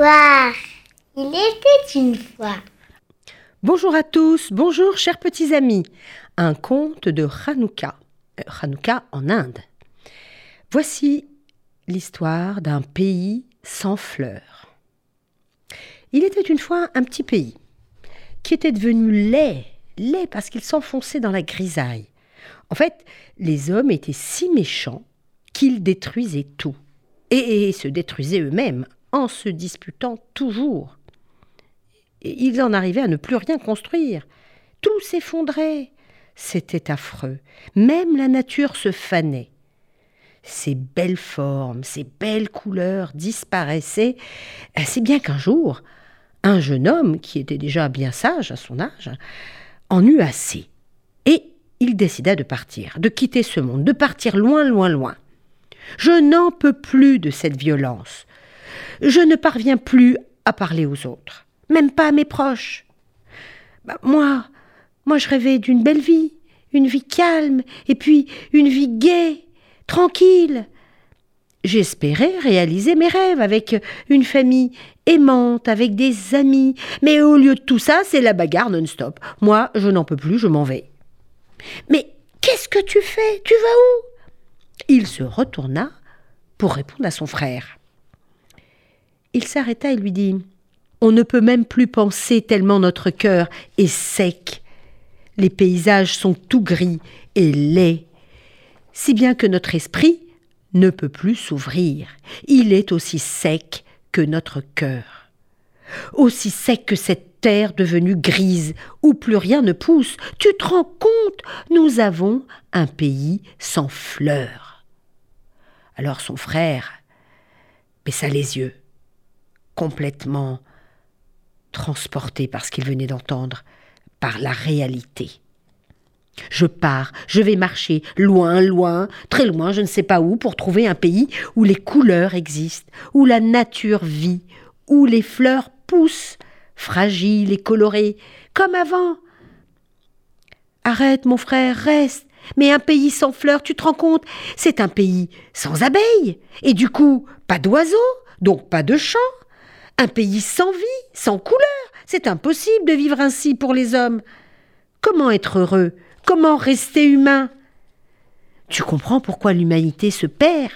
Il était une fois. Bonjour à tous, bonjour chers petits amis. Un conte de Hanouka, euh, Hanouka en Inde. Voici l'histoire d'un pays sans fleurs. Il était une fois un petit pays qui était devenu laid, laid parce qu'il s'enfonçait dans la grisaille. En fait, les hommes étaient si méchants qu'ils détruisaient tout et, se détruisaient eux-mêmes en se disputant toujours. Ils en arrivaient à ne plus rien construire. Tout s'effondrait. C'était affreux. Même la nature se fanait. Ces belles formes, ces belles couleurs disparaissaient, si bien qu'un jour, un jeune homme, qui était déjà bien sage à son âge, en eut assez. Et il décida de partir, de quitter ce monde, de partir loin, loin, loin. Je n'en peux plus de cette violence. Je ne parviens plus à parler aux autres, même pas à mes proches. Bah, moi, moi je rêvais d'une belle vie, une vie calme, et puis une vie gaie, tranquille. J'espérais réaliser mes rêves avec une famille aimante, avec des amis, mais au lieu de tout ça, c'est la bagarre non-stop. Moi, je n'en peux plus, je m'en vais. Mais qu'est-ce que tu fais? Tu vas où? Il se retourna pour répondre à son frère. Il s'arrêta et lui dit On ne peut même plus penser tellement notre cœur est sec. Les paysages sont tout gris et laids, si bien que notre esprit ne peut plus s'ouvrir. Il est aussi sec que notre cœur. Aussi sec que cette terre devenue grise, où plus rien ne pousse. Tu te rends compte Nous avons un pays sans fleurs. Alors son frère baissa les yeux, complètement transporté par ce qu'il venait d'entendre, par la réalité. Je pars, je vais marcher loin, loin, très loin, je ne sais pas où, pour trouver un pays où les couleurs existent, où la nature vit, où les fleurs poussent, fragiles et colorées, comme avant. Arrête, mon frère, reste. Mais un pays sans fleurs, tu te rends compte, c'est un pays sans abeilles, et du coup, pas d'oiseaux, donc pas de chants. Un pays sans vie, sans couleurs. C'est impossible de vivre ainsi pour les hommes. Comment être heureux? Comment rester humain? Tu comprends pourquoi l'humanité se perd?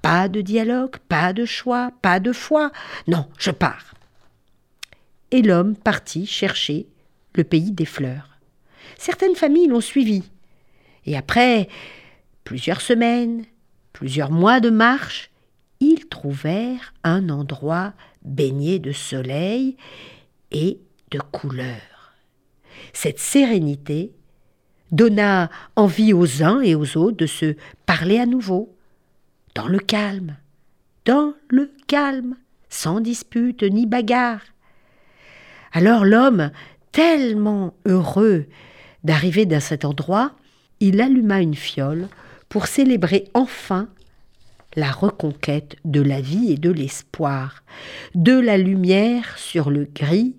Pas de dialogue, pas de choix, pas de foi. Non, je pars. Et l'homme partit chercher le pays des fleurs. Certaines familles l'ont suivi. Et après plusieurs semaines, plusieurs mois de marche, ils un endroit baigné de soleil et de couleurs. Cette sérénité donna envie aux uns et aux autres de se parler à nouveau, dans le calme, dans le calme, sans dispute ni bagarre. Alors l'homme, tellement heureux d'arriver dans cet endroit, il alluma une fiole pour célébrer enfin la reconquête de la vie et de l'espoir, de la lumière sur le gris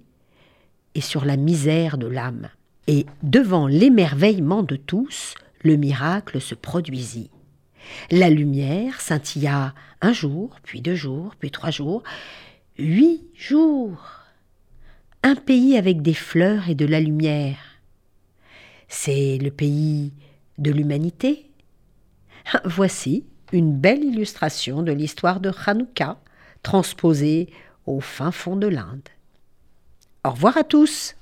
et sur la misère de l'âme et devant l'émerveillement de tous, le miracle se produisit. La lumière scintilla un jour, puis deux jours, puis trois jours, huit jours. Un pays avec des fleurs et de la lumière. C'est le pays de l'humanité. Voici une belle illustration de l'histoire de Hanouka, transposée au fin fond de l'Inde. Au revoir à tous.